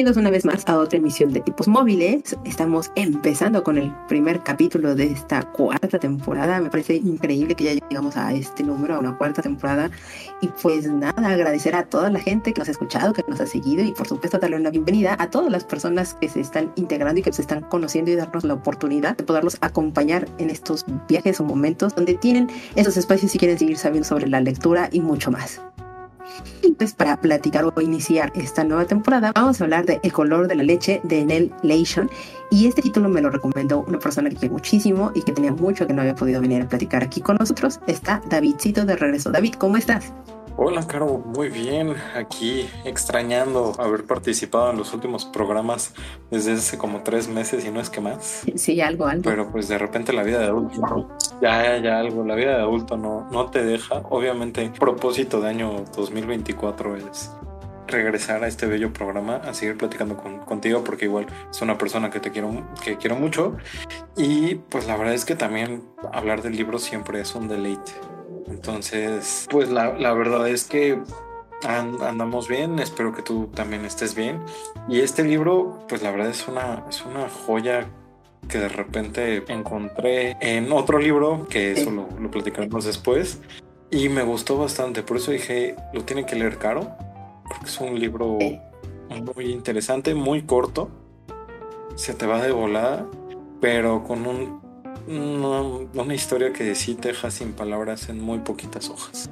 Bienvenidos una vez más a otra emisión de Tipos Móviles. Estamos empezando con el primer capítulo de esta cuarta temporada. Me parece increíble que ya llegamos a este número, a una cuarta temporada. Y pues nada, agradecer a toda la gente que nos ha escuchado, que nos ha seguido y por supuesto darle una bienvenida a todas las personas que se están integrando y que se están conociendo y darnos la oportunidad de poderlos acompañar en estos viajes o momentos donde tienen esos espacios si quieren seguir sabiendo sobre la lectura y mucho más. Y pues para platicar o iniciar esta nueva temporada, vamos a hablar de El color de la leche de Nell Leishon. Y este título me lo recomendó una persona que quiero muchísimo y que tenía mucho que no había podido venir a platicar aquí con nosotros. Está Davidcito de regreso. David, ¿cómo estás? Hola, Caro, muy bien. Aquí extrañando haber participado en los últimos programas desde hace como tres meses y no es que más. Sí, algo, algo. Pero pues de repente la vida de adulto, ya, ya algo, la vida de adulto no, no te deja. Obviamente, propósito de año 2024 es regresar a este bello programa, a seguir platicando contigo, porque igual es una persona que te quiero, que quiero mucho. Y pues la verdad es que también hablar del libro siempre es un deleite. Entonces, pues la, la verdad es que andamos bien, espero que tú también estés bien. Y este libro, pues la verdad es una, es una joya que de repente encontré en otro libro, que eso lo, lo platicaremos después, y me gustó bastante. Por eso dije, lo tiene que leer caro, porque es un libro muy interesante, muy corto, se te va de volada, pero con un una, historia que sí te deja sin palabras en muy poquitas hojas.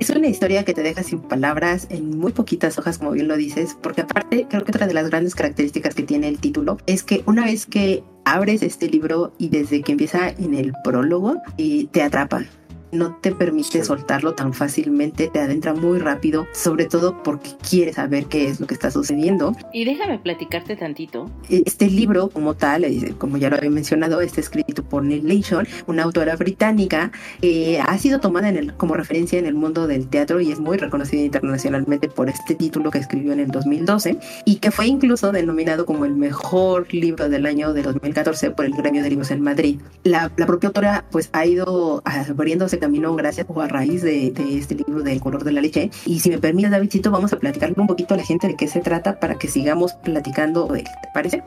Es una historia que te deja sin palabras en muy poquitas hojas, como bien lo dices, porque aparte creo que otra de las grandes características que tiene el título es que una vez que abres este libro y desde que empieza en el prólogo, eh, te atrapa no te permite soltarlo tan fácilmente, te adentra muy rápido, sobre todo porque quieres saber qué es lo que está sucediendo. Y déjame platicarte tantito. Este libro como tal, eh, como ya lo había mencionado, está escrito por Neil Leishon, una autora británica, eh, ha sido tomada en el, como referencia en el mundo del teatro y es muy reconocida internacionalmente por este título que escribió en el 2012 y que fue incluso denominado como el mejor libro del año de 2014 por el Gremio de Libros en Madrid. La, la propia autora pues ha ido abriéndose camino gracias o a raíz de, este libro del color de la leche. Y si me permite, Davidcito, vamos a platicarle un poquito a la gente de qué se trata para que sigamos platicando de él. ¿Te parece?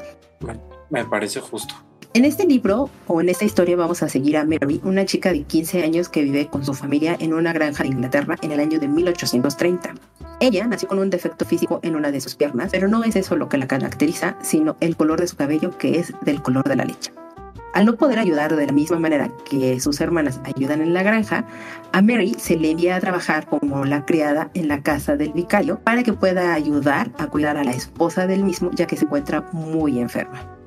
Me parece justo. En este libro o en esta historia vamos a seguir a Mary, una chica de 15 años que vive con su familia en una granja de Inglaterra en el año de 1830. Ella nació con un defecto físico en una de sus piernas, pero no es eso lo que la caracteriza, sino el color de su cabello que es del color de la leche. Al no poder ayudar de la misma manera que sus hermanas ayudan en la granja, a Mary se le envía a trabajar como la criada en la casa del vicario para que pueda ayudar a cuidar a la esposa del mismo ya que se encuentra muy enferma.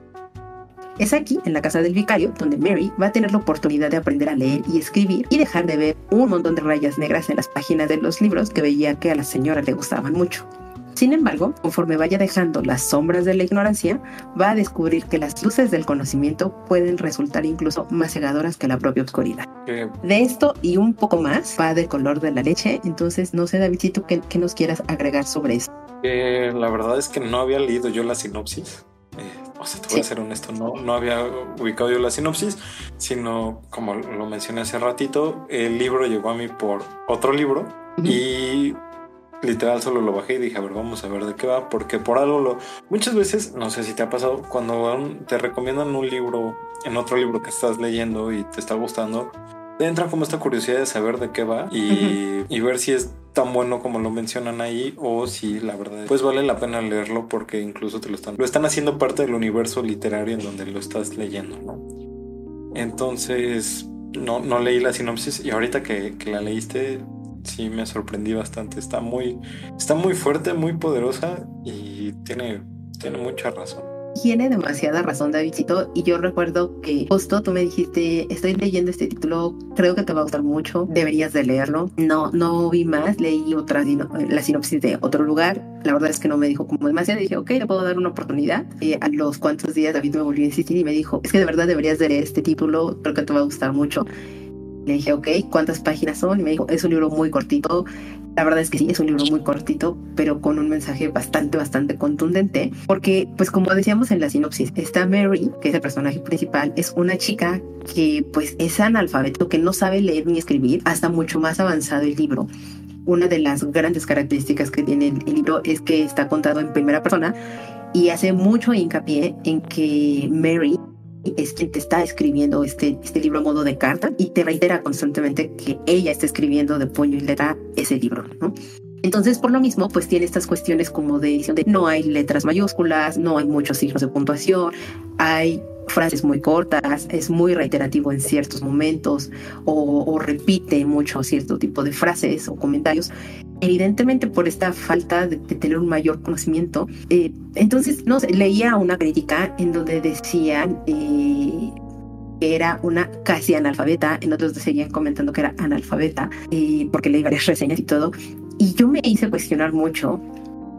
Es aquí, en la casa del vicario, donde Mary va a tener la oportunidad de aprender a leer y escribir y dejar de ver un montón de rayas negras en las páginas de los libros que veía que a la señora le gustaban mucho. Sin embargo, conforme vaya dejando las sombras de la ignorancia, va a descubrir que las luces del conocimiento pueden resultar incluso más cegadoras que la propia oscuridad. De esto y un poco más va del color de la leche, entonces no sé, Davidcito, ¿qué, qué nos quieras agregar sobre eso? la verdad es que no había leído yo la sinopsis. Eh, o sea, te voy a ser honesto, no, no había ubicado yo la sinopsis, sino como lo mencioné hace ratito, el libro llegó a mí por otro libro y literal solo lo bajé y dije, a ver, vamos a ver de qué va, porque por algo lo... Muchas veces, no sé si te ha pasado, cuando te recomiendan un libro en otro libro que estás leyendo y te está gustando, te entra como esta curiosidad de saber de qué va y, y ver si es tan bueno como lo mencionan ahí o si la verdad pues vale la pena leerlo porque incluso te lo están lo están haciendo parte del universo literario en donde lo estás leyendo, ¿no? Entonces no, no leí la sinopsis y ahorita que, que la leíste sí me sorprendí bastante. Está muy, está muy fuerte, muy poderosa y tiene, tiene mucha razón. Tiene demasiada razón, Davidcito. Y yo recuerdo que justo tú me dijiste, estoy leyendo este título, creo que te va a gustar mucho, deberías de leerlo. No, no vi más, leí otra, la sinopsis de otro lugar. La verdad es que no me dijo como demasiado. Dije, ok, le puedo dar una oportunidad. Eh, a los cuantos días David me volvió a insistir y me dijo, es que de verdad deberías de leer este título, creo que te va a gustar mucho. Le dije, ok, ¿cuántas páginas son? Y me dijo, es un libro muy cortito. La verdad es que sí, es un libro muy cortito, pero con un mensaje bastante, bastante contundente. Porque, pues como decíamos en la sinopsis, está Mary, que es el personaje principal, es una chica que pues es analfabeto, que no sabe leer ni escribir, hasta mucho más avanzado el libro. Una de las grandes características que tiene el libro es que está contado en primera persona y hace mucho hincapié en que Mary es quien te está escribiendo este, este libro a modo de carta y te reitera constantemente que ella está escribiendo de puño y letra ese libro, ¿no? Entonces, por lo mismo, pues tiene estas cuestiones como de de no hay letras mayúsculas, no hay muchos signos de puntuación, hay frases muy cortas, es muy reiterativo en ciertos momentos o, repite mucho cierto tipo de frases o comentarios. Evidentemente por esta falta de, tener un mayor conocimiento. Eh, entonces, no sé, leía una crítica en donde decían eh, que era una casi analfabeta, en otros seguían comentando que era analfabeta, eh, porque leí varias reseñas y todo. Y yo me hice cuestionar mucho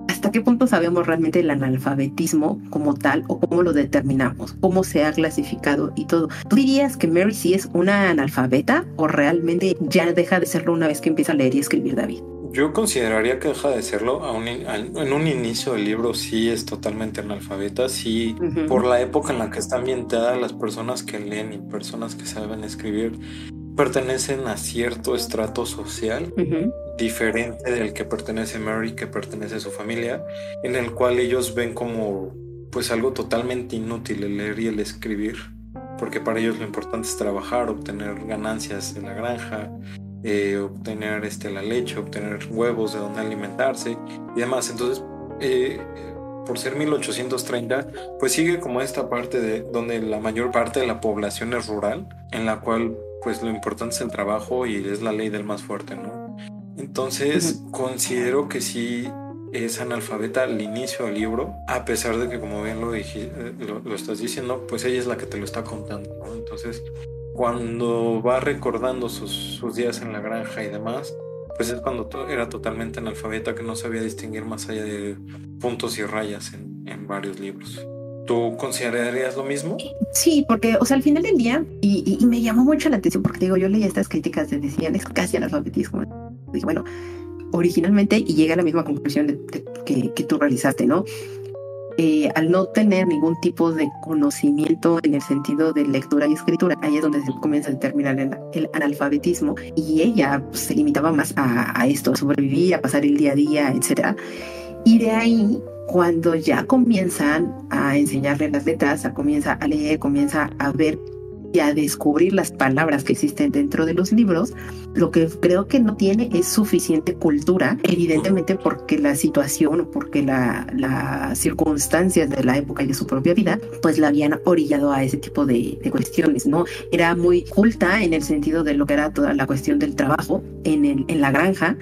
¿Hasta qué punto sabemos realmente el analfabetismo como tal o cómo lo determinamos? ¿Cómo se ha clasificado y todo? ¿Tú dirías que Mary sí es una analfabeta o realmente ya deja de serlo una vez que empieza a leer y escribir David? Yo consideraría que deja de serlo. en un inicio del libro sí es totalmente analfabeta. Sí, por la época en la que está ambientada, las personas que leen y personas que saben escribir pertenecen a cierto estrato social diferente del que pertenece Mary, que pertenece a su familia, en el cual ellos ven como pues algo totalmente inútil el leer y el escribir, porque para ellos lo importante es trabajar, obtener ganancias en la granja, eh, obtener este, la leche, obtener huevos de donde alimentarse y demás. Entonces, eh, por ser 1830, pues sigue como esta parte de donde la mayor parte de la población es rural, en la cual pues lo importante es el trabajo y es la ley del más fuerte, ¿no? Entonces, considero que sí es analfabeta al inicio del libro, a pesar de que, como bien lo, dije, lo, estás diciendo, pues ella es la que te lo está contando, ¿no? Entonces, cuando va recordando sus, sus días en la granja y demás, pues es cuando era totalmente analfabeta, que no sabía distinguir más allá de puntos y rayas en, en varios libros. ¿Tú considerarías lo mismo? Sí, porque, o sea, al final del día, y, y, me llamó mucho la atención, porque digo, yo leía estas críticas de decían, es casi analfabetismo. Dije, bueno, originalmente, y llega a la misma conclusión de, que, que, tú realizaste, ¿no? Eh, al no tener ningún tipo de conocimiento en el sentido de lectura y escritura, ahí es donde se comienza a determinar el, analfabetismo y ella pues, se limitaba más a, a, esto, a sobrevivir, a pasar el día a día, etcétera. Y de ahí, cuando ya comienzan a enseñarle las letras, comienza a leer, comienza a ver a descubrir las palabras que existen dentro de los libros, lo que creo que no tiene es suficiente cultura, evidentemente porque la situación o porque las circunstancias de la época y de su propia vida, pues la habían orillado a ese tipo de, cuestiones, ¿no? Era muy culta en el sentido de lo que era toda la cuestión del trabajo en, el, en la granja,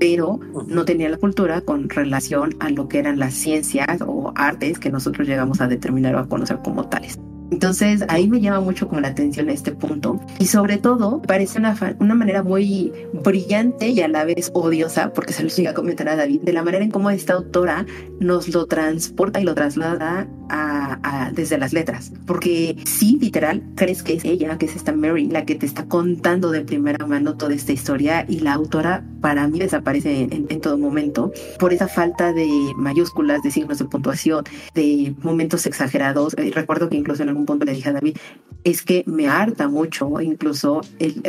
pero no tenía la cultura con relación a lo que eran las ciencias o artes que nosotros llegamos a determinar o a conocer como tales. Entonces ahí me llama mucho como la atención este punto y sobre todo parece una, una manera muy brillante y a la vez odiosa, porque se lo llega a comentar a David, de la manera en cómo esta autora nos lo transporta y lo traslada a, desde las letras, porque sí, literal, crees que es ella, que es esta Mary, la que te está contando de primera mano toda esta historia y la autora para mí desaparece en, en todo momento por esa falta de mayúsculas, de signos de puntuación, de momentos exagerados. Eh, recuerdo que incluso en algún punto le dije a David, es que me harta mucho, incluso,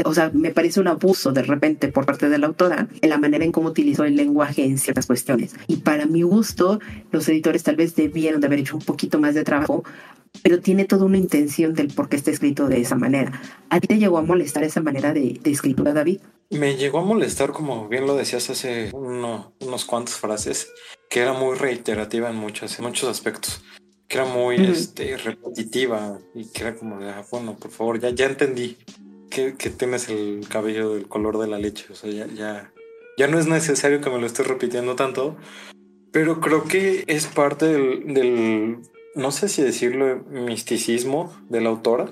o sea, me parece un abuso de repente por parte de la autora en la manera en cómo utilizó el lenguaje en ciertas cuestiones. Y para mi gusto, los editores tal vez debieron de haber hecho un poquito más de trabajo, pero tiene toda una intención del por qué está escrito de esa manera. ¿A ti te llegó a molestar esa manera de, escritura, David? Me llegó a molestar, como bien lo decías hace unos cuantas frases, que era muy reiterativa en muchos, en muchos aspectos que era muy este, repetitiva y que era como de, ah, bueno, por favor, ya, ya entendí que, que, tienes el cabello del color de la leche, o sea, ya, ya, ya no es necesario que me lo estés repitiendo tanto, pero creo que es parte del, del no sé si decirlo, misticismo de la autora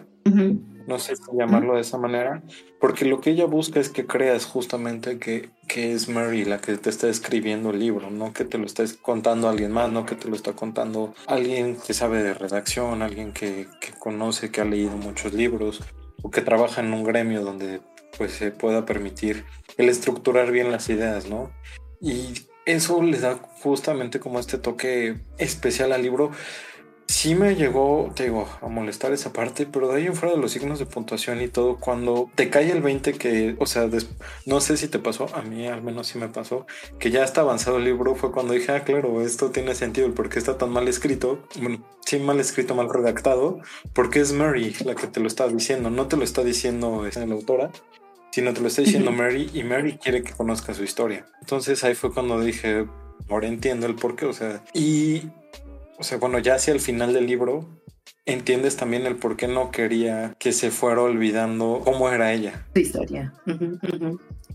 no sé cómo llamarlo de esa manera, porque lo que ella busca es que creas justamente que, que es Mary la que te está escribiendo el libro, no que te lo estés contando a alguien más, no que te lo está contando alguien que sabe de redacción, alguien que, que conoce, que ha leído muchos libros. o que trabaja en un gremio donde pues se pueda permitir el estructurar bien las ideas, ¿no? Y eso le da justamente como este toque especial al libro sí me llegó, te digo, a molestar esa parte, pero de ahí en fuera de los signos de puntuación y todo, cuando te cae el 20 que, o sea, no sé si te pasó, a mí al menos sí me pasó, que ya está avanzado el libro, fue cuando dije, ah, claro, esto tiene sentido, el por qué está tan mal escrito, bueno, sí mal escrito, mal redactado, porque es Mary la que te lo está diciendo, no te lo está diciendo este, la autora, sino te lo está diciendo Mary y Mary quiere que conozca su historia. Entonces ahí fue cuando dije, ahora entiendo el por qué, o sea, y o sea, bueno, ya hacia el final del libro, entiendes también el por qué no quería que se fuera olvidando cómo era ella. Su historia.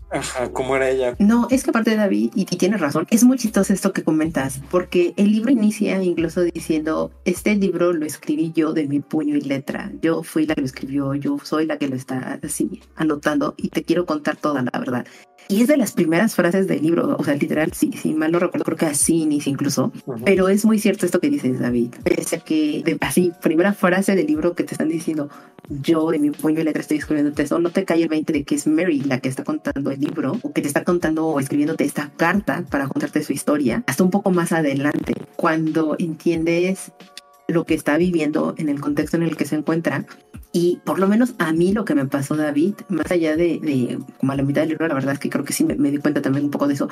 Ajá, cómo era ella. No, es que aparte de David, y, y, tienes razón, es muy chistoso esto que comentas, porque el libro inicia incluso diciendo, este libro lo escribí yo de mi puño y letra, yo fui la que lo escribió, yo soy la que lo está así anotando y te quiero contar toda la verdad. Y es de las primeras frases del libro, o sea, literal, sí, sí, mal no recuerdo, creo que así inicia incluso. Pero es muy cierto esto que dices, David. Pese a que, de, así, primera frase del libro que te están diciendo, yo de mi puño y letra estoy escribiéndote eso, no te cae el 20 de que es Mary la que está contando el libro, o que te está contando o escribiéndote esta carta para contarte su historia, hasta un poco más adelante, cuando entiendes lo que está viviendo en el contexto en el que se encuentra y por lo menos a mí lo que me pasó, David, más allá de, como a la mitad del libro, la verdad es que creo que sí me, di cuenta también un poco de eso.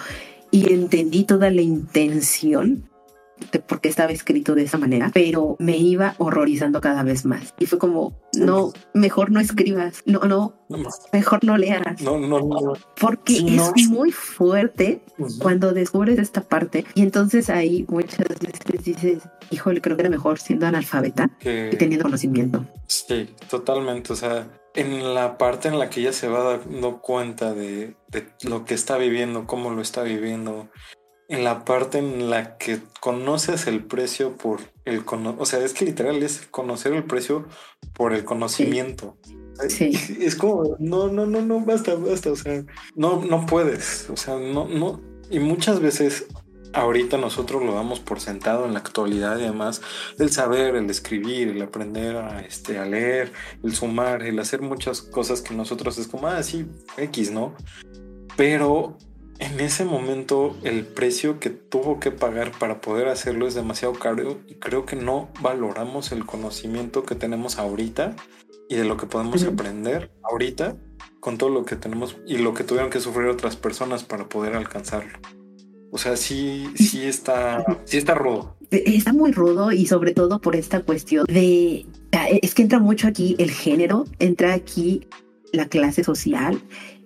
Y entendí toda la intención por qué estaba escrito de esa manera, pero me iba horrorizando cada vez más. Y fue como, no, mejor no escribas, no, no, mejor no leas. No, no, no. Porque es muy fuerte cuando descubres esta parte y entonces ahí muchas veces dices, híjole, creo que era mejor siendo analfabeta que, teniendo conocimiento. Sí, totalmente. O sea, en la parte en la que ella se va dando cuenta de, de lo que está viviendo, cómo lo está viviendo, en la parte en la que conoces el precio por el cono o sea, es que literal es conocer el precio por el conocimiento. Sí. Es como, no, no, no, no, basta, basta, o sea, no, no puedes, o sea, no, no, y muchas veces ahorita nosotros lo damos por sentado en la actualidad y además el saber, el escribir, el aprender a, este, a leer, el sumar, el hacer muchas cosas que nosotros es como, ah, sí, X, ¿no? Pero en ese momento el precio que tuvo que pagar para poder hacerlo es demasiado caro y creo que no valoramos el conocimiento que tenemos ahorita y de lo que podemos aprender ahorita con todo lo que tenemos y lo que tuvieron que sufrir otras personas para poder alcanzarlo. O sea, sí, sí está, sí está rudo. Está muy rudo y sobre todo por esta cuestión de, es que entra mucho aquí el género, entra aquí la clase social,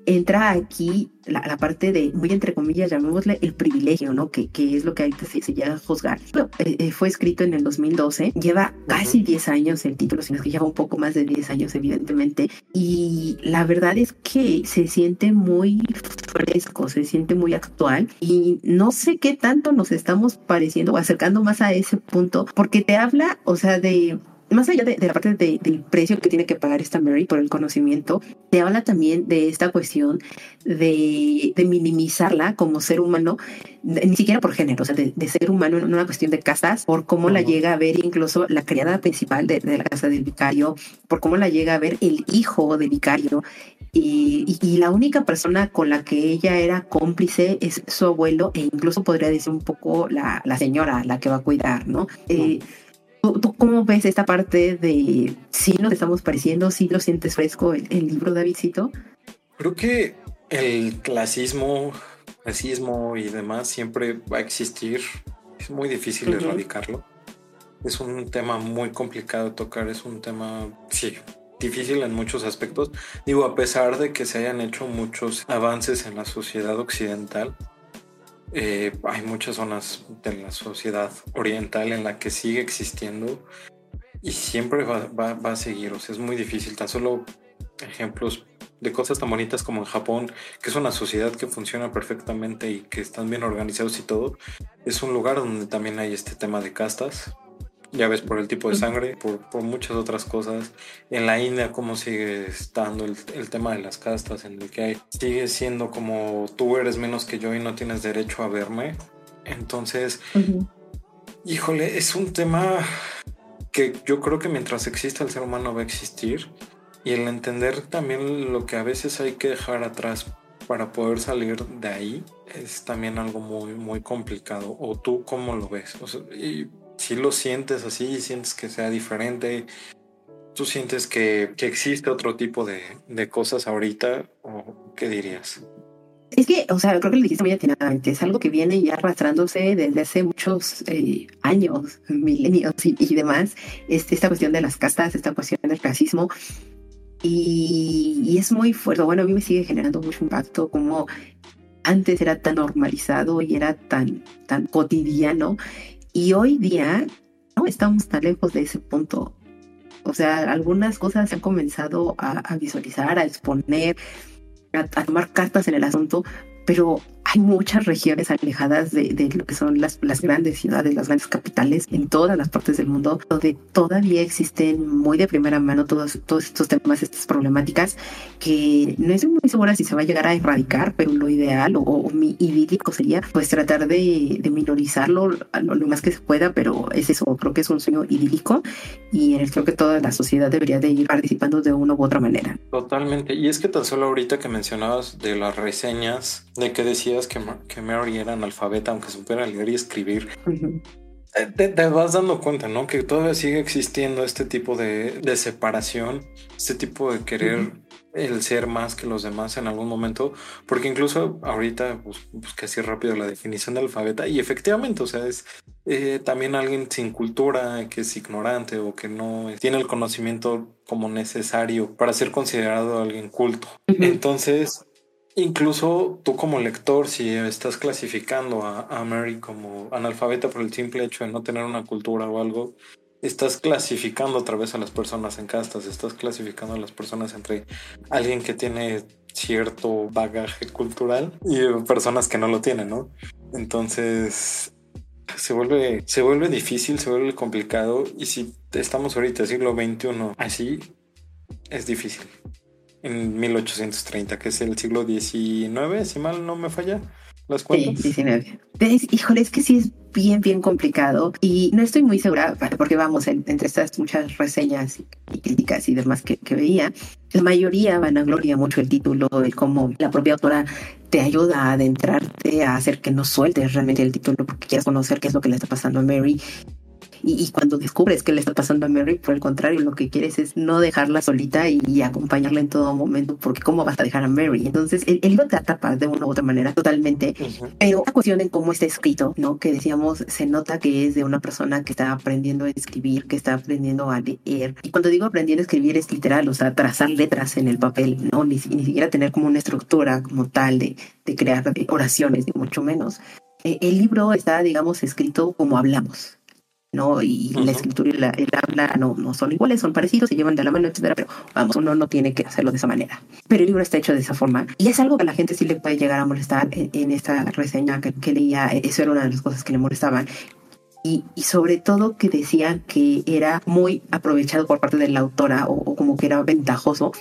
entra aquí la, parte de, muy entre comillas, llamémosle el privilegio, ¿no? Que, que es lo que ahorita se, se llega a juzgar. Eh, eh, fue escrito en el 2012, lleva casi 10 años el título, sino que lleva un poco más de 10 años, evidentemente. Y la verdad es que se siente muy fresco, se siente muy actual. Y no sé qué tanto nos estamos pareciendo o acercando más a ese punto, porque te habla, o sea, de más allá de, la parte del precio que tiene que pagar esta Mary por el conocimiento, te habla también de esta cuestión de, minimizarla como ser humano, ni siquiera por género, o sea, de, ser humano en una cuestión de casas, por cómo la llega a ver incluso la criada principal de, la casa del vicario, por cómo la llega a ver el hijo del vicario. Y, la única persona con la que ella era cómplice es su abuelo, e incluso podría decir un poco la, señora, la que va a cuidar, ¿no? Eh, ¿Tú, cómo ves esta parte de si nos estamos pareciendo, si lo sientes fresco el, libro, Davidcito? Creo que el clasismo, racismo y demás siempre va a existir. Es muy difícil erradicarlo. Es un tema muy complicado de tocar, es un tema, sí, difícil en muchos aspectos. Digo, a pesar de que se hayan hecho muchos avances en la sociedad occidental, eh, hay muchas zonas de la sociedad oriental en la que sigue existiendo y siempre va, a seguir. O sea, es muy difícil. Tan solo ejemplos de cosas tan bonitas como en Japón, que es una sociedad que funciona perfectamente y que están bien organizados y todo. Es un lugar donde también hay este tema de castas, ya ves, por el tipo de sangre, por, por muchas otras cosas. En la India, cómo sigue estando el, el, tema de las castas, en el que hay, sigue siendo como tú eres menos que yo y no tienes derecho a verme. Entonces, híjole, es un tema que yo creo que mientras exista el ser humano va a existir y el entender también lo que a veces hay que dejar atrás para poder salir de ahí es también algo muy, muy complicado. ¿O tú cómo lo ves? y si lo sientes así, sientes que sea diferente, ¿tú sientes que, existe otro tipo de, de, cosas ahorita? ¿O qué dirías? Es que, o sea, creo que lo dijiste muy atinadamente, es algo que viene ya arrastrándose desde hace muchos eh, años, milenios y, demás, este, esta cuestión de las castas, esta cuestión del racismo, y, es muy fuerte, bueno, a mí me sigue generando mucho impacto como antes era tan normalizado y era tan, tan cotidiano, y hoy día no estamos tan lejos de ese punto. O sea, algunas cosas se han comenzado a, visualizar, a exponer, a, tomar cartas en el asunto, pero hay muchas regiones alejadas de, de lo que son las, las, grandes ciudades, las grandes capitales en todas las partes del mundo, donde todavía existen muy de primera mano todos, todos estos temas, estas problemáticas, que no estoy muy segura si se va a llegar a erradicar, pero lo ideal o, mi idílico sería pues tratar de, de minorizarlo lo, lo, más que se pueda, pero es eso, creo que es un sueño idílico y en el creo que toda la sociedad debería de ir participando de una u otra manera. Totalmente, y es que tan solo ahorita que mencionabas de las reseñas, de que decía que, que Mary era analfabeta, aunque supiera leer y escribir. Eh, te, vas dando cuenta, ¿no? Que todavía sigue existiendo este tipo de, de separación, este tipo de querer el ser más que los demás en algún momento, porque incluso ahorita pues, busqué así rápido la definición de alfabeta y efectivamente, o sea, es eh, también alguien sin cultura, que es ignorante o que no tiene el conocimiento como necesario para ser considerado alguien culto. Entonces, Incluso tú como lector, si estás clasificando a, Mary como analfabeta por el simple hecho de no tener una cultura o algo, estás clasificando otra vez a las personas en castas, estás clasificando a las personas entre alguien que tiene cierto bagaje cultural y personas que no lo tienen, ¿no? Entonces se vuelve, se vuelve difícil, se vuelve complicado y si estamos ahorita siglo XXI así, es difícil en 1830, que es el siglo XIX, si mal no me falla. Las cuentas. Sí, 19. híjole, es que sí es bien, bien complicado y no estoy muy segura, porque vamos, entre estas muchas reseñas y críticas y demás que, que veía, la mayoría van a gloria mucho el título, de cómo la propia autora te ayuda a adentrarte, a hacer que no sueltes realmente el título porque quieres conocer qué es lo que le está pasando a Mary y, cuando descubres qué le está pasando a Mary, por el contrario, lo que quieres es no dejarla solita y, acompañarla en todo momento, porque ¿cómo vas a dejar a Mary? Entonces, el, libro te atrapa de una u otra manera totalmente, pero la cuestión en cómo está escrito, ¿no? Que decíamos, se nota que es de una persona que está aprendiendo a escribir, que está aprendiendo a leer. Y cuando digo aprendiendo a escribir es literal, o sea, trazar letras en el papel, ¿no? Ni, ni siquiera tener como una estructura como tal de, de crear oraciones, ni mucho menos. Eh, el libro está, digamos, escrito como hablamos, ¿no? Y la escritura y la, el habla no, no son iguales, son parecidos, se llevan de la mano, etcétera, pero vamos, uno no tiene que hacerlo de esa manera. Pero el libro está hecho de esa forma y es algo que a la gente sí le puede llegar a molestar en, esta reseña que, que, leía, eso era una de las cosas que le molestaban. Y, y, sobre todo que decía que era muy aprovechado por parte de la autora o, como que era ventajoso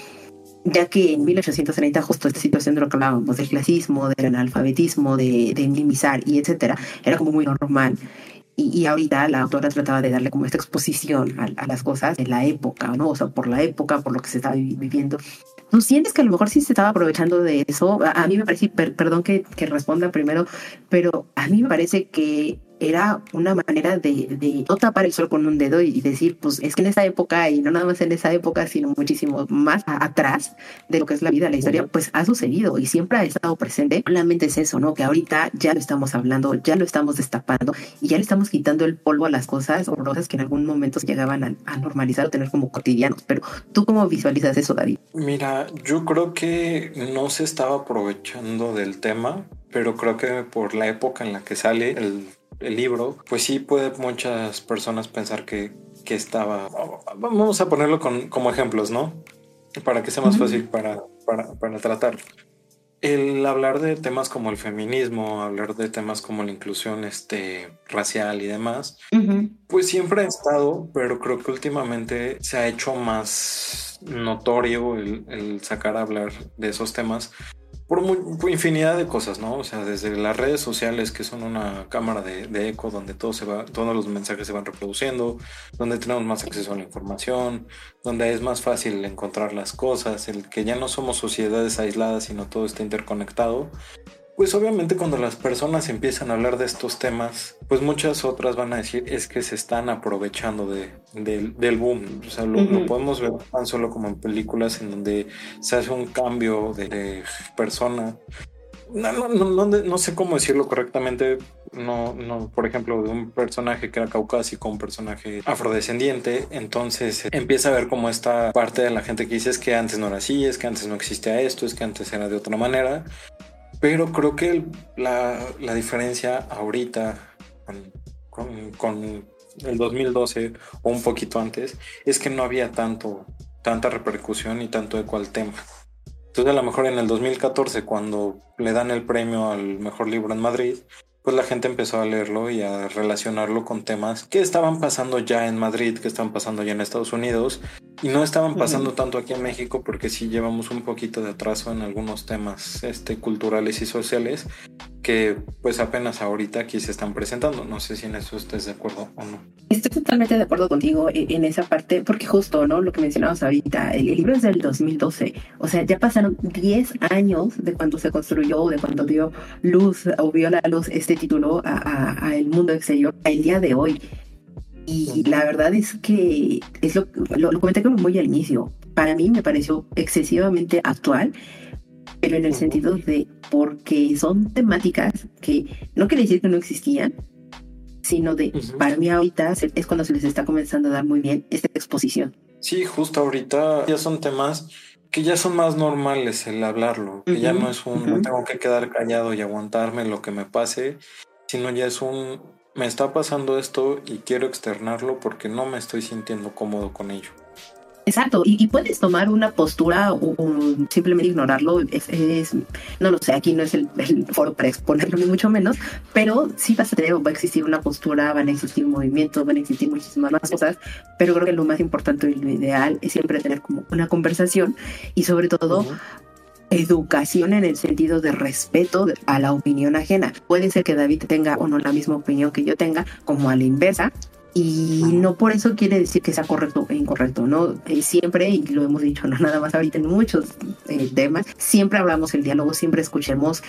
ya que en 1830 justo esta situación de lo que hablábamos del clasismo, del analfabetismo, de, de minimizar y etcétera, era como muy normal. Y, ahorita la autora trataba de darle como esta exposición a, las cosas de la época, ¿no? O sea, por la época, por lo que se estaba viviendo. ¿Tú sientes que a lo mejor sí se estaba aprovechando de eso? A, mí me parece, perdón que, que responda primero, pero a mí me parece que era una manera de, no tapar el sol con un dedo y decir, pues es que en esa época, y no nada más en esa época, sino muchísimo más atrás de lo que es la vida, la historia, pues ha sucedido y siempre ha estado presente. Solamente es eso, ¿no? Que ahorita ya lo estamos hablando, ya lo estamos destapando y ya le estamos quitando el polvo a las cosas horrorosas que en algún momento llegaban a, a normalizar o tener como cotidianos. Pero tú cómo visualizas eso, David? Mira, yo creo que no se estaba aprovechando del tema, pero creo que por la época en la que sale el el libro, pues sí puede muchas personas pensar que, que estaba... Vamos a ponerlo con, como ejemplos, ¿no? Para que sea más fácil para, para, para tratar. El hablar de temas como el feminismo, hablar de temas como la inclusión este, racial y demás, pues siempre ha estado, pero creo que últimamente se ha hecho más notorio el, el sacar a hablar de esos temas por, muy, infinidad de cosas, ¿no? O sea, desde las redes sociales, que son una cámara de, eco donde todo se va, todos los mensajes se van reproduciendo, donde tenemos más acceso a la información, donde es más fácil encontrar las cosas, el que ya no somos sociedades aisladas, sino todo está interconectado. Pues obviamente cuando las personas empiezan a hablar de estos temas, pues muchas otras van a decir es que se están aprovechando de, del boom. O sea, lo, podemos ver tan solo como en películas en donde se hace un cambio de, persona. No, no, no, no, sé cómo decirlo correctamente. No, no, por ejemplo, de un personaje que era caucásico, un personaje afrodescendiente. Entonces empieza a ver como esta parte de la gente que dice es que antes no era así, es que antes no existía esto, es que antes era de otra manera. Pero creo que la, la diferencia ahorita con, con, el 2012 o un poquito antes es que no había tanto, tanta repercusión y tanto eco al tema. Entonces a lo mejor en el 2014 cuando le dan el premio al mejor libro en Madrid, pues la gente empezó a leerlo y a relacionarlo con temas que estaban pasando ya en Madrid, que estaban pasando ya en Estados Unidos y no estaban pasando tanto aquí en México porque sí llevamos un poquito de atraso en algunos temas este, culturales y sociales que pues apenas ahorita aquí se están presentando. No sé si en eso estés de acuerdo o no. Estoy totalmente de acuerdo contigo en esa parte, porque justo, ¿no? Lo que mencionabas ahorita, el, libro es del 2012, o sea, ya pasaron 10 años de cuando se construyó, de cuando dio luz o vio la luz este título a, el mundo exterior, el día de hoy. Y la verdad es que es lo, lo, lo comenté como muy al inicio. Para mí me pareció excesivamente actual pero en el sentido de porque son temáticas que no quiere decir que no existían, sino de para mí ahorita es cuando se les está comenzando a dar muy bien esta exposición. Sí, justo ahorita ya son temas que ya son más normales el hablarlo, que ya no es un no tengo que quedar callado y aguantarme lo que me pase, sino ya es un me está pasando esto y quiero externarlo porque no me estoy sintiendo cómodo con ello. Exacto, y, puedes tomar una postura o, simplemente ignorarlo. Es, no lo sé, aquí no es el, foro para exponerlo, ni mucho menos, pero sí vas a tener, va a existir una postura, van a existir movimientos, van a existir muchísimas más cosas, pero creo que lo más importante y lo ideal es siempre tener como una conversación y sobre todo educación en el sentido de respeto a la opinión ajena. Puede ser que David tenga o no la misma opinión que yo tenga, como a la inversa, y no por eso quiere decir que sea correcto e incorrecto, ¿no? Eh, siempre, y lo hemos dicho, no nada más ahorita en muchos eh, temas, siempre hablamos el diálogo, siempre escuchemos,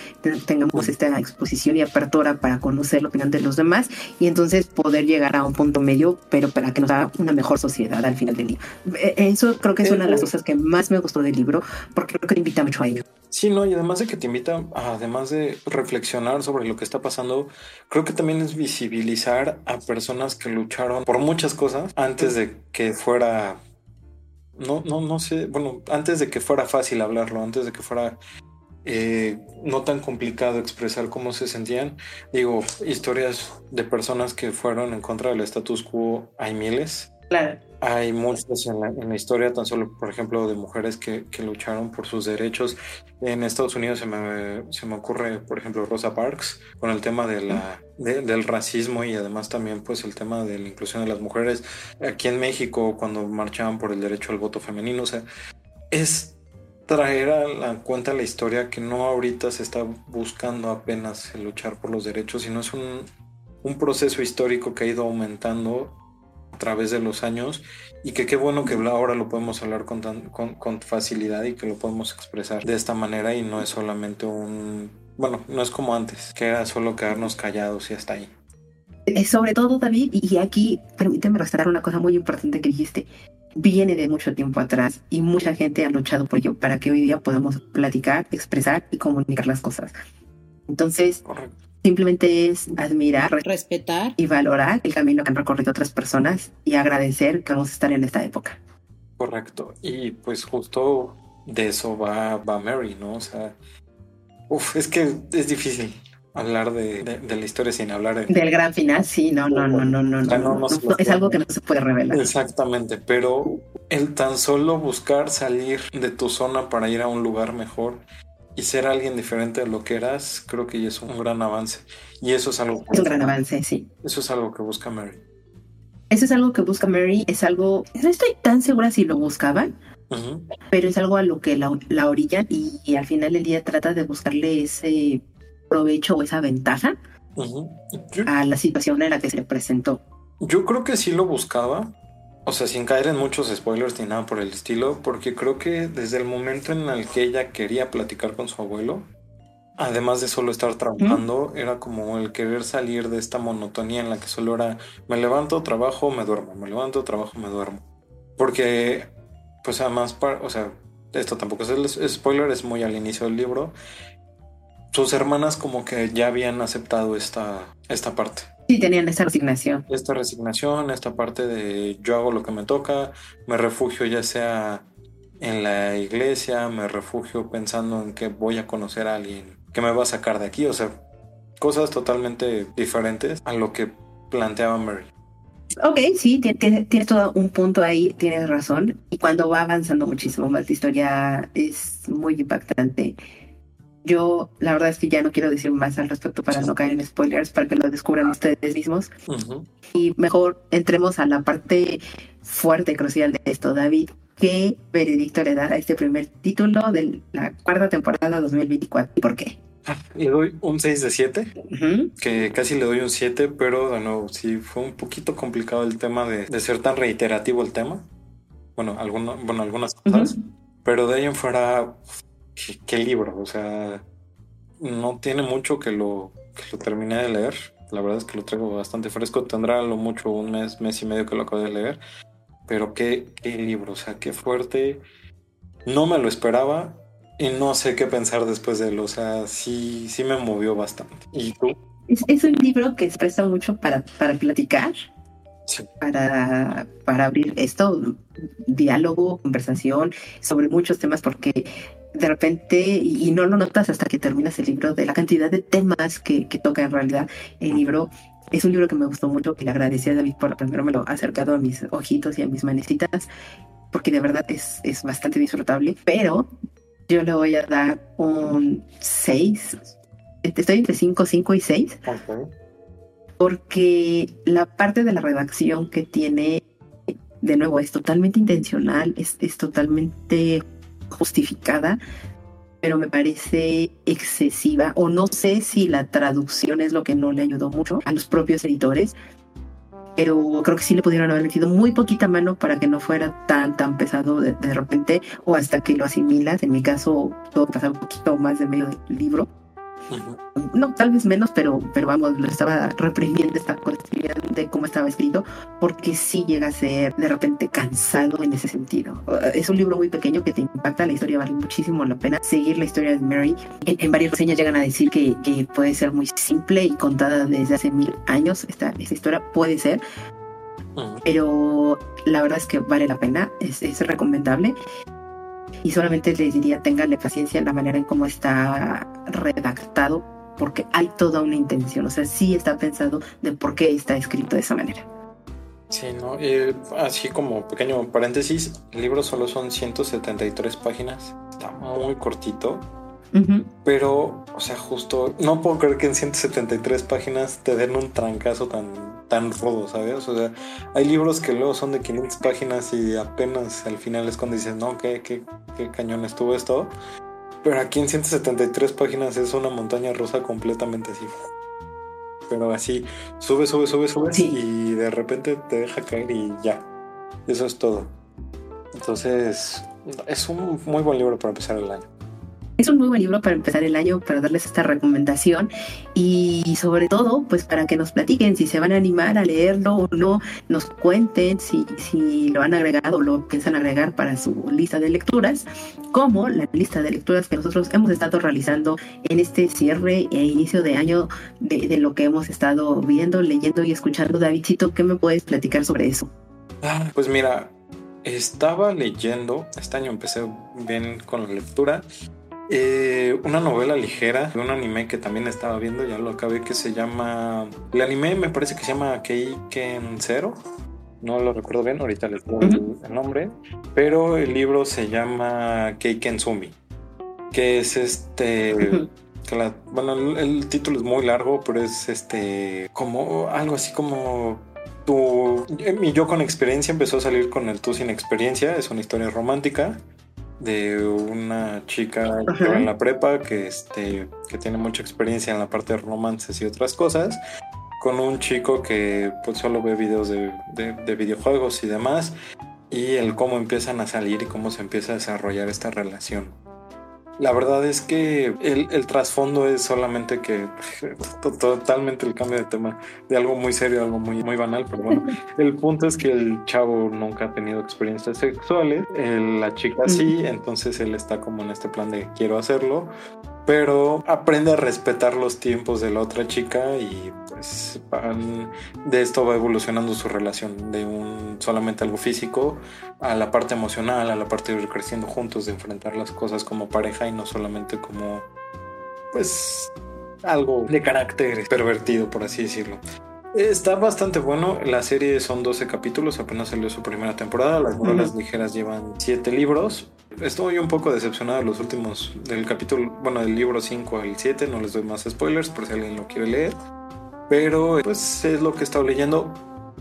tengamos esta exposición y apertura para conocer la opinión de los demás y entonces poder llegar a un punto medio, pero para que nos haga una mejor sociedad al final del día. Eh, eso creo que es una de las cosas que más me gustó del libro, porque creo que invita mucho a ello. Sí, no, y además de que te invita, además de reflexionar sobre lo que está pasando, creo que también es visibilizar a personas que lucharon por muchas cosas antes de que fuera, no, no, no sé, bueno, antes de que fuera fácil hablarlo, antes de que fuera eh, no tan complicado expresar cómo se sentían. Digo, historias de personas que fueron en contra del status quo hay miles. Claro. Hay muchas en la, historia, tan solo, por ejemplo, de mujeres que, lucharon por sus derechos. En Estados Unidos se me, se me ocurre, por ejemplo, Rosa Parks, con el tema de la, del racismo y además también pues el tema de la inclusión de las mujeres. Aquí en México, cuando marchaban por el derecho al voto femenino, o sea, es traer a la cuenta la historia que no ahorita se está buscando apenas luchar por los derechos, sino es un, un proceso histórico que ha ido aumentando a través de los años y que qué bueno que ahora lo podemos hablar con, con, facilidad y que lo podemos expresar de esta manera y no es solamente un, bueno, no es como antes, que era solo quedarnos callados y hasta ahí. Eh, sobre todo, David, y aquí permíteme restaurar una cosa muy importante que dijiste, viene de mucho tiempo atrás y mucha gente ha luchado por ello para que hoy día podamos platicar, expresar y comunicar las cosas. Entonces, Correcto Simplemente es admirar, respetar y valorar el camino que han recorrido otras personas y agradecer que vamos a estar en esta época. Correcto. Y pues justo de eso va, va Mary, ¿no? O sea, uf, es que es difícil hablar de, de, la historia sin hablar del gran final. Sí, no, no, no, no, no, no, es algo que no se puede revelar. Exactamente, pero el tan solo buscar salir de tu zona para ir a un lugar mejor y ser alguien diferente de lo que eras, creo que ya es un gran avance. Y eso es algo. Es un gran avance, sí. Eso es algo que busca Mary. Eso es algo que busca Mary, es algo. No estoy tan segura si lo buscaban, pero es algo a lo que la, la orillan y, al final del día trata de buscarle ese provecho o esa ventaja a la situación en la que se presentó. Yo creo que sí lo buscaba, o sea, sin caer en muchos spoilers ni nada por el estilo, porque creo que desde el momento en el que ella quería platicar con su abuelo, además de solo estar trabajando, era como el querer salir de esta monotonía en la que solo era me levanto, trabajo, me duermo, me levanto, trabajo, me duermo. Porque, pues además, o sea, esto tampoco es el spoiler, es muy al inicio del libro. Sus hermanas como que ya habían aceptado esta, esta parte. Sí, tenían esta resignación. Esta resignación, esta parte de yo hago lo que me toca, me refugio ya sea en la iglesia, me refugio pensando en que voy a conocer a alguien que me va a sacar de aquí. O sea, cosas totalmente diferentes a lo que planteaba Mary. Ok, sí, tienes tiene todo un punto ahí, tienes razón. Y cuando va avanzando muchísimo más la historia es muy impactante. Yo, la verdad es que ya no quiero decir más al respecto para no caer en spoilers, para que lo descubran ustedes mismos. Y mejor entremos a la parte fuerte, crucial de esto, David. ¿Qué veredicto le da a este primer título de la cuarta temporada 2024 y por qué? Le doy un 6 de 7, que casi le doy un 7, pero de nuevo, sí fue un poquito complicado el tema de, ser tan reiterativo el tema. Bueno, bueno algunas cosas, pero de ahí en fuera, ¿qué, libro, o sea, no tiene mucho que lo, que lo terminé de leer. La verdad es que lo traigo bastante fresco. Tendrá lo mucho un mes, mes y medio que lo acabo de leer. Pero qué, qué libro, o sea, qué fuerte. No me lo esperaba y no sé qué pensar después de él, o sea, sí, sí me movió bastante. ¿Y tú? Es, un libro que se presta mucho para, para platicar, para, para abrir esto, diálogo, conversación sobre muchos temas, porque de repente, y, no lo notas hasta que terminas el libro, de la cantidad de temas que, que toca en realidad el libro. Es un libro que me gustó mucho, que le agradecí a David por lo acercado a mis ojitos y a mis manecitas, porque de verdad es, es bastante disfrutable, pero yo le voy a dar un 6. Estoy entre 5, 5 y 6. Porque la parte de la redacción que tiene, de nuevo, es totalmente intencional, es, es totalmente justificada, pero me parece excesiva. O no sé si la traducción es lo que no le ayudó mucho a los propios editores, pero creo que sí le pudieron haber metido muy poquita mano para que no fuera tan, tan pesado de, repente o hasta que lo asimilas. En mi caso, todo pasaba un poquito más de medio del libro. No, tal vez menos, pero, pero vamos, lo estaba reprimiendo esta cuestión de cómo estaba escrito, porque sí llega a ser de repente cansado en ese sentido. Es un libro muy pequeño que te impacta, la historia vale muchísimo la pena seguir la historia de Mary. En, varias reseñas llegan a decir que, puede ser muy simple y contada desde hace mil años. Esta, esta historia puede ser, pero la verdad es que vale la pena, es, es recomendable y solamente les diría tenganle paciencia en la manera en cómo está redactado porque hay toda una intención, o sea, sí está pensado de por qué está escrito de esa manera. Sí, ¿no? así como pequeño paréntesis, el libro solo son 173 páginas, está muy cortito, pero, o sea, justo, no puedo creer que en 173 páginas te den un trancazo tan, tan rudo, ¿sabes? O sea, hay libros que luego son de 500 páginas y apenas al final es cuando dices, no, qué, qué, qué cañón estuvo esto. Pero aquí en 173 páginas es una montaña rusa completamente así. Pero así, sube, sube, sube, sube y de repente te deja caer y ya. Eso es todo. Entonces, es un muy buen libro para empezar el año. Es un muy buen libro para empezar el año, para darles esta recomendación y sobre todo, pues para que nos platiquen si se van a animar a leerlo o no, nos cuenten si, si lo han agregado o lo piensan agregar para su lista de lecturas, como la lista de lecturas que nosotros hemos estado realizando en este cierre e inicio de año de, de lo que hemos estado viendo, leyendo y escuchando. Davidcito, ¿qué me puedes platicar sobre eso? Ah, pues mira, estaba leyendo, este año empecé bien con la lectura eh, una novela ligera de un anime que también estaba viendo, ya lo acabé, que se llama. El anime me parece que se llama Keiken Zero. No lo recuerdo bien, ahorita les doy el, nombre. Pero el libro se llama Keiken Sumi. Que es este. bueno, el, título es muy largo, pero es este. Como algo así como tu, mi yo con experiencia empezó a salir con el tú sin experiencia. Es una historia romántica de una chica que va en la prepa que, este, que tiene mucha experiencia en la parte de romances y otras cosas, con un chico que pues, solo ve videos de, de videojuegos y demás, y el cómo empiezan a salir y cómo se empieza a desarrollar esta relación. La verdad es que el, trasfondo es solamente que totalmente el cambio de tema de algo muy serio, algo muy, muy banal, pero bueno, el punto es que el chavo nunca ha tenido experiencias sexuales, la chica sí, entonces él está como en este plan de quiero hacerlo, pero aprende a respetar los tiempos de la otra chica y pues de esto va evolucionando su relación de un solamente algo físico a la parte emocional, a la parte de ir creciendo juntos, de enfrentar las cosas como pareja y no solamente como pues algo de carácter pervertido por así decirlo. Está bastante bueno. La serie son 12 capítulos, apenas salió su primera temporada. Las novelas ligeras llevan 7 libros. Estoy un poco decepcionado de los últimos del capítulo, bueno, del libro 5 al 7. No les doy más spoilers por si alguien lo quiere leer. Pero pues es lo que he estado leyendo.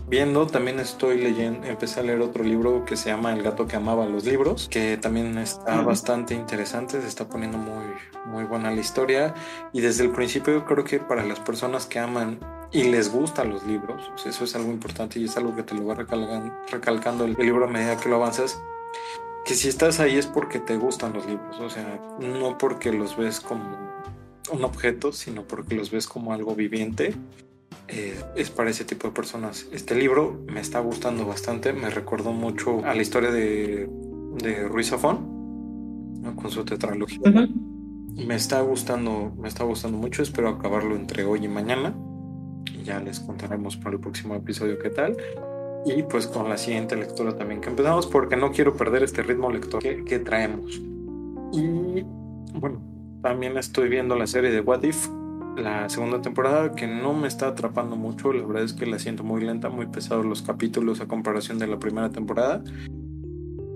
Viendo, también estoy leyendo, empecé a leer otro libro que se llama El gato que amaba los libros, que también está bastante interesante, se está poniendo muy, muy buena la historia. Y desde el principio creo que para las personas que aman y les gustan los libros, eso es algo importante y es algo que te lo va recalcando el, libro a medida que lo avanzas, que si estás ahí es porque te gustan los libros, o sea, no porque los ves como un objeto, sino porque los ves como algo viviente. Eh, es para ese tipo de personas. Este libro me está gustando bastante, me recordó mucho a la historia de, de Ruiz Zafón, con su tetralogía. Me está gustando, me está gustando mucho, espero acabarlo entre hoy y mañana ya les contaremos para el próximo episodio qué tal. Y pues con la siguiente lectura también que empezamos, porque no quiero perder este ritmo lector que, traemos. Y bueno, también estoy viendo la serie de What If, la segunda temporada, que no me está atrapando mucho. La verdad es que la siento muy lenta, muy pesados los capítulos a comparación de la primera temporada.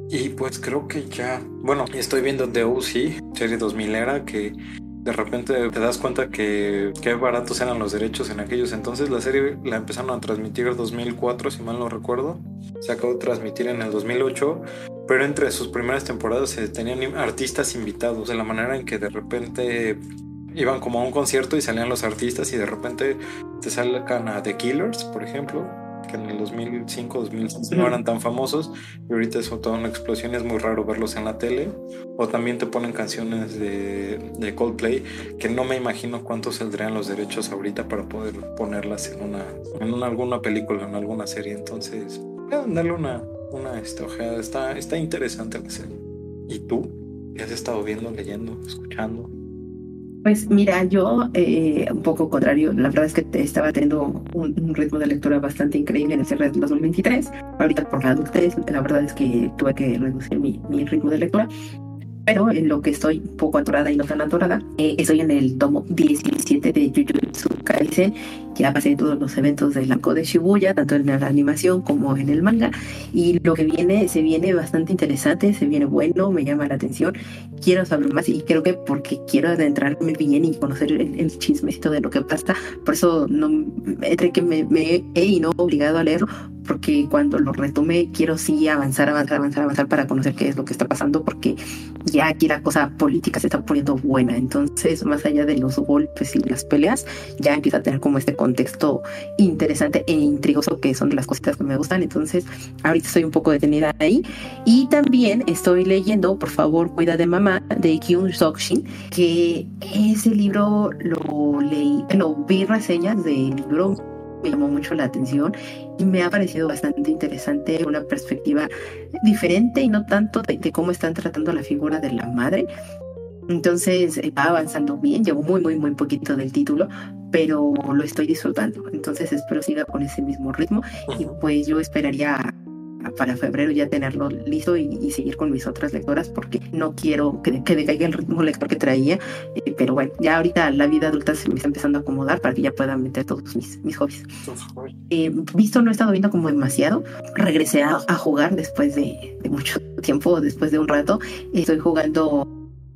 Y pues creo que ya, bueno, estoy viendo The OC, serie 2000 era, que de repente te das cuenta que qué baratos eran los derechos en aquellos entonces. La serie la empezaron a transmitir en 2004, si mal no recuerdo. Se acabó de transmitir en el 2008, pero entre sus primeras temporadas se tenían artistas invitados, de la manera en que de repente iban como a un concierto y salían los artistas y de repente te sacan a The Killers, por ejemplo, que en el 2005, 2006 no eran tan famosos y ahorita es toda una explosión, es muy raro verlos en la tele. O también te ponen canciones de, de Coldplay que no me imagino cuánto saldrían los derechos ahorita para poder ponerlas en una, en una, alguna película, en alguna serie. Entonces, darle una, una este, ojeada, está, está interesante la serie. ¿Y tú? ¿Qué has estado viendo, leyendo, escuchando? Pues mira, yo eh, un poco contrario, la verdad es que estaba teniendo un, ritmo de lectura bastante increíble en el cierre de 2023. Ahorita por la adultez, la verdad es que tuve que reducir mi, mi ritmo de lectura pero en lo que estoy un poco atorada y no tan atorada, eh, estoy en el tomo 17 de Jujutsu Kaisen. Ya pasé todos los eventos del arco de Shibuya, tanto en la animación como en el manga. Y lo que viene, se viene bastante interesante, se viene bueno, me llama la atención. Quiero saber más y creo que porque quiero adentrarme bien y conocer el, chismecito de lo que pasa. Por eso no, entre que me, me he y no obligado a leerlo, porque cuando lo retome quiero sí avanzar, avanzar, avanzar, avanzar para conocer qué es lo que está pasando, porque ya aquí la cosa política se está poniendo buena. Entonces, más allá de los golpes y las peleas, ya empieza a tener como este contexto interesante e intrigoso que son de las cositas que me gustan. Entonces, ahorita estoy un poco detenida ahí. Y también estoy leyendo, por favor, Cuida de Mamá, de Kyung Sokshin, que ese libro lo leí, lo vi reseñas del libro me llamó mucho la atención y me ha parecido bastante interesante una perspectiva diferente y no tanto de, cómo están tratando la figura de la madre. Entonces eh, va avanzando bien, llevo muy, muy, muy poquito del título, pero lo estoy disfrutando. Entonces espero siga con ese mismo ritmo y pues yo esperaría para febrero ya tenerlo listo y, seguir con mis otras lectoras porque no quiero que, que decaiga el ritmo lector que traía. Eh, pero bueno, ya ahorita la vida adulta se me está empezando a acomodar para que ya pueda meter todos mis, mis hobbies. Eh, visto, no he estado viendo como demasiado. Regresé a, jugar después de, mucho tiempo, después de un rato. Estoy jugando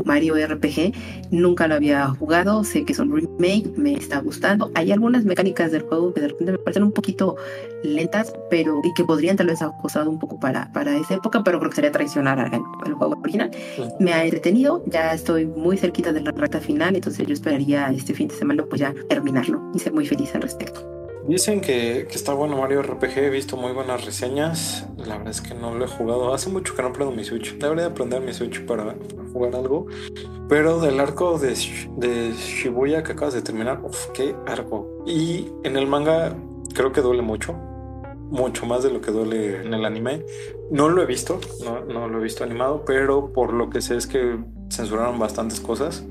Mario RPG. Nunca lo había jugado, sé que es un remake, me está gustando. Hay algunas mecánicas del juego que de repente me parecen un poquito lentas, pero y que podrían tal vez ajustado un poco para, para esa época, pero creo que sería traicionar al, juego original. Me ha entretenido, ya estoy muy cerquita de la recta final, entonces yo esperaría este fin de semana pues ya terminarlo y ser muy feliz al respecto. Dicen que, que, está bueno Mario RPG, he visto muy buenas reseñas. La verdad es que no lo he jugado. Hace mucho que no prendo mi Switch. Debería aprender mi Switch para, jugar algo. Pero del arco de, de, Shibuya que acabas de terminar, uff, qué arco. Y en el manga creo que duele mucho. Mucho más de lo que duele en el anime. No lo he visto, no, no lo he visto animado, pero por lo que sé es que censuraron bastantes cosas.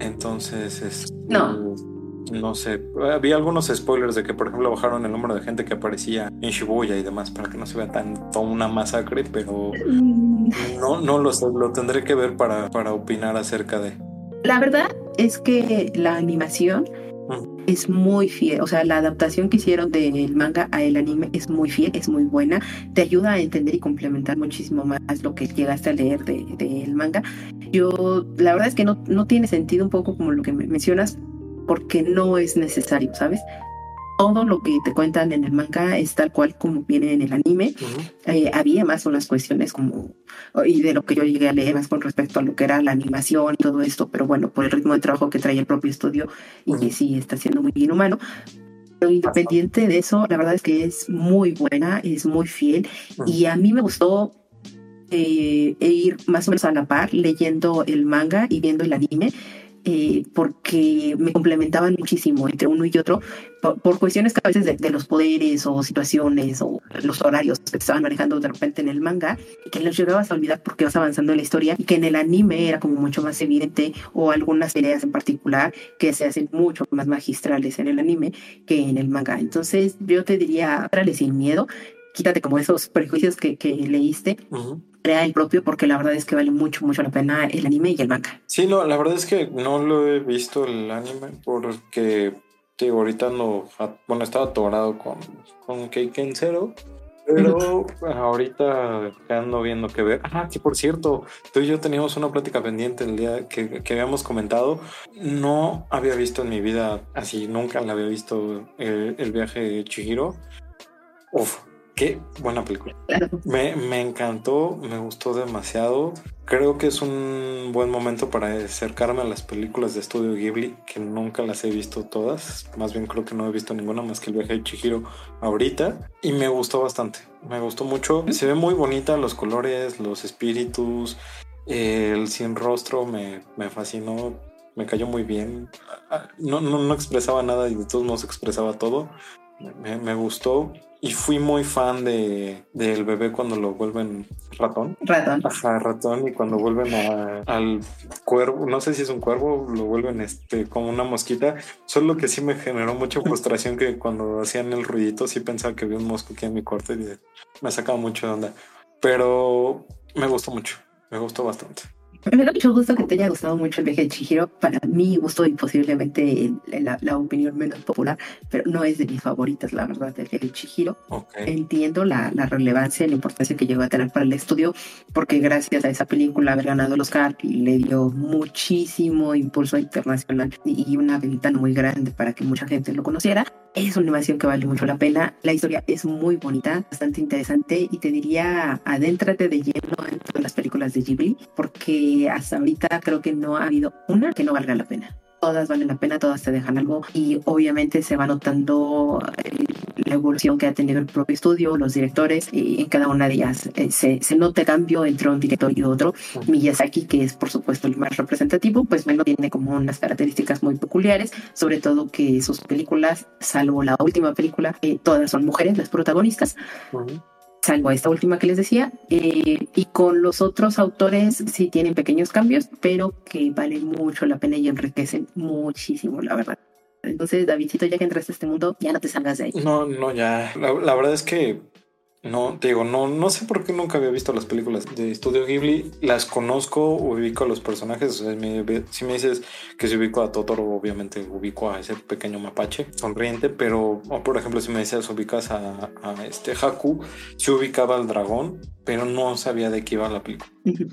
Entonces, es. No no sé, había algunos spoilers de que, por ejemplo, bajaron el número de gente que aparecía en Shibuya y demás para que no se vea tanto una masacre, pero mm. no, no lo sé, lo tendré que ver para, para opinar acerca de. La verdad es que la animación es muy fiel, o sea, la adaptación que hicieron del manga a el anime es muy fiel, es muy buena, te ayuda a entender y complementar muchísimo más lo que llegaste a leer del de, manga. Yo, la verdad es que no, no tiene sentido un poco como lo que mencionas, porque no es necesario, ¿sabes? Todo lo que te cuentan en el manga es tal cual como viene en el anime. Eh, había más unas cuestiones como, y de lo que yo llegué a leer más con respecto a lo que era la animación y todo esto, pero bueno, por el ritmo de trabajo que trae el propio estudio y que sí está siendo muy inhumano. Pero independiente de eso, la verdad es que es muy buena, es muy fiel y a mí me gustó eh, ir más o menos a la par leyendo el manga y viendo el anime eh, porque me complementaban muchísimo entre uno y otro por, cuestiones que a veces de, los poderes o situaciones o los horarios que estaban manejando de repente en el manga y que los llegabas a olvidar porque vas avanzando en la historia y que en el anime era como mucho más evidente o algunas peleas en particular que se hacen mucho más magistrales en el anime que en el manga. Entonces yo te diría, trale sin miedo, quítate como esos prejuicios que, que leíste crea el propio porque la verdad es que vale mucho, mucho la pena el anime y el manga. Sí, no, la verdad es que no lo he visto el anime porque digo, ahorita no, bueno, estaba atorado con, con Keiken Zero. Pero ahorita ando viendo que ver. Ah, que por cierto, tú y yo teníamos una plática pendiente el día que, que habíamos comentado. No había visto en mi vida así, nunca la había visto el, el viaje de Chihiro. Uf, Qué buena película. Me, me, encantó, me gustó demasiado. Creo que es un buen momento para acercarme a las películas de estudio Ghibli, que nunca las he visto todas. Más bien creo que no he visto ninguna más que el viaje de Chihiro ahorita. Y me gustó bastante. Me gustó mucho. Se ve muy bonita los colores, los espíritus. El sin rostro me, me fascinó. Me cayó muy bien. No, no, no expresaba nada y de todos modos expresaba todo. Me gustó y fui muy fan de del bebé cuando lo vuelven ratón. Ratón. Ajá, ratón. Y cuando vuelven al cuervo, no sé si es un cuervo, lo vuelven este como una mosquita. Solo que sí me generó mucha frustración que cuando hacían el ruidito sí pensaba que había un mosco aquí en mi cuarto y me sacaba mucho de onda. Pero me gustó mucho, me gustó bastante. Me da mucho gusto que te haya gustado mucho el viaje de Chihiro. Para mí gusto y posiblemente la, opinión menos popular, pero no es de mis favoritas, la verdad, el viaje de Chihiro. Entiendo la, relevancia y la importancia que llegó a tener para el estudio, porque gracias a esa película haber ganado el Oscar le dio muchísimo impulso internacional y una ventana muy grande para que mucha gente lo conociera. Es una animación que vale mucho la pena. La historia es muy bonita, bastante interesante y te diría, adéntrate de lleno en todas las películas de Ghibli, porque hasta ahorita creo que no ha habido una que no valga la pena todas valen la pena, todas te dejan algo. Y obviamente se va notando eh, la evolución que ha tenido el propio estudio, los directores y en cada una de ellas eh, se, se, nota cambio entre un director y otro. Miyazaki, que es por supuesto el más representativo, pues bueno, tiene como unas características muy peculiares, sobre todo que sus películas, salvo la última película, eh, todas son mujeres las protagonistas salvo esta última que les decía, eh, y con los otros autores sí tienen pequeños cambios, pero que valen mucho la pena y enriquecen muchísimo, la verdad. Entonces, Davidcito, ya que entraste a este mundo, ya no te salgas de ahí. No, no, ya. la verdad es que no, te digo, no, no sé por qué nunca había visto las películas de Estudio Ghibli. Las conozco, ubico a los personajes. si me dices que se ubico a Totoro, obviamente ubico a ese pequeño mapache sonriente. Pero, por ejemplo, si me dices ubicas a, este Haku, se ubicaba al dragón, pero no sabía de qué iba la película.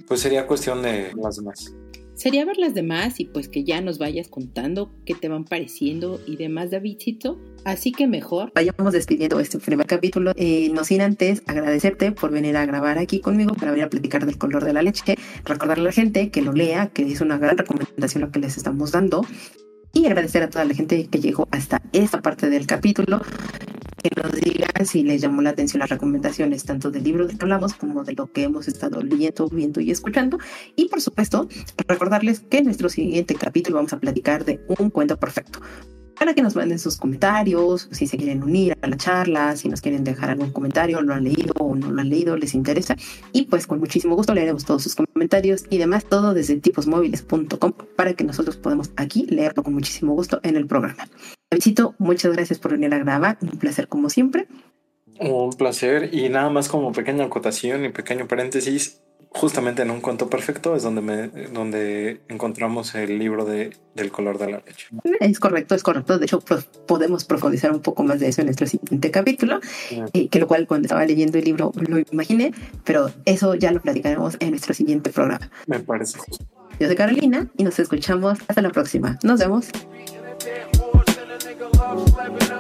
Pues sería cuestión de las demás. Sería ver las demás y pues que ya nos vayas contando qué te van pareciendo y demás, Davidcito. Así que mejor. Vayamos despidiendo este primer capítulo. Eh, no sin antes agradecerte por venir a grabar aquí conmigo para venir a platicar del color de la leche. Recordarle a la gente que lo lea, que es una gran recomendación lo que les estamos dando. Y agradecer a toda la gente que llegó hasta esta parte del capítulo que nos diga si les llamó la atención las recomendaciones tanto del libro de que hablamos como de lo que hemos estado leyendo, viendo y escuchando. Y por supuesto, recordarles que en nuestro siguiente capítulo vamos a platicar de un cuento perfecto para que nos manden sus comentarios, si se quieren unir a la charla, si nos quieren dejar algún comentario, lo han leído o no lo han leído, les interesa. Y pues con muchísimo gusto leeremos todos sus comentarios y demás, todo desde tiposmóviles.com para que nosotros podamos aquí leerlo con muchísimo gusto en el programa. Muchas gracias por venir a grabar, un placer como siempre. Un placer y nada más como pequeña acotación y pequeño paréntesis, justamente en un cuento perfecto es donde me, donde encontramos el libro de del color de la leche. Es correcto, es correcto. De hecho, podemos profundizar un poco más de eso en nuestro siguiente capítulo, y que lo cual cuando estaba leyendo el libro lo imaginé, pero eso ya lo platicaremos en nuestro siguiente programa. Me parece Yo soy Carolina y nos escuchamos hasta la próxima. Nos vemos. I'm slapping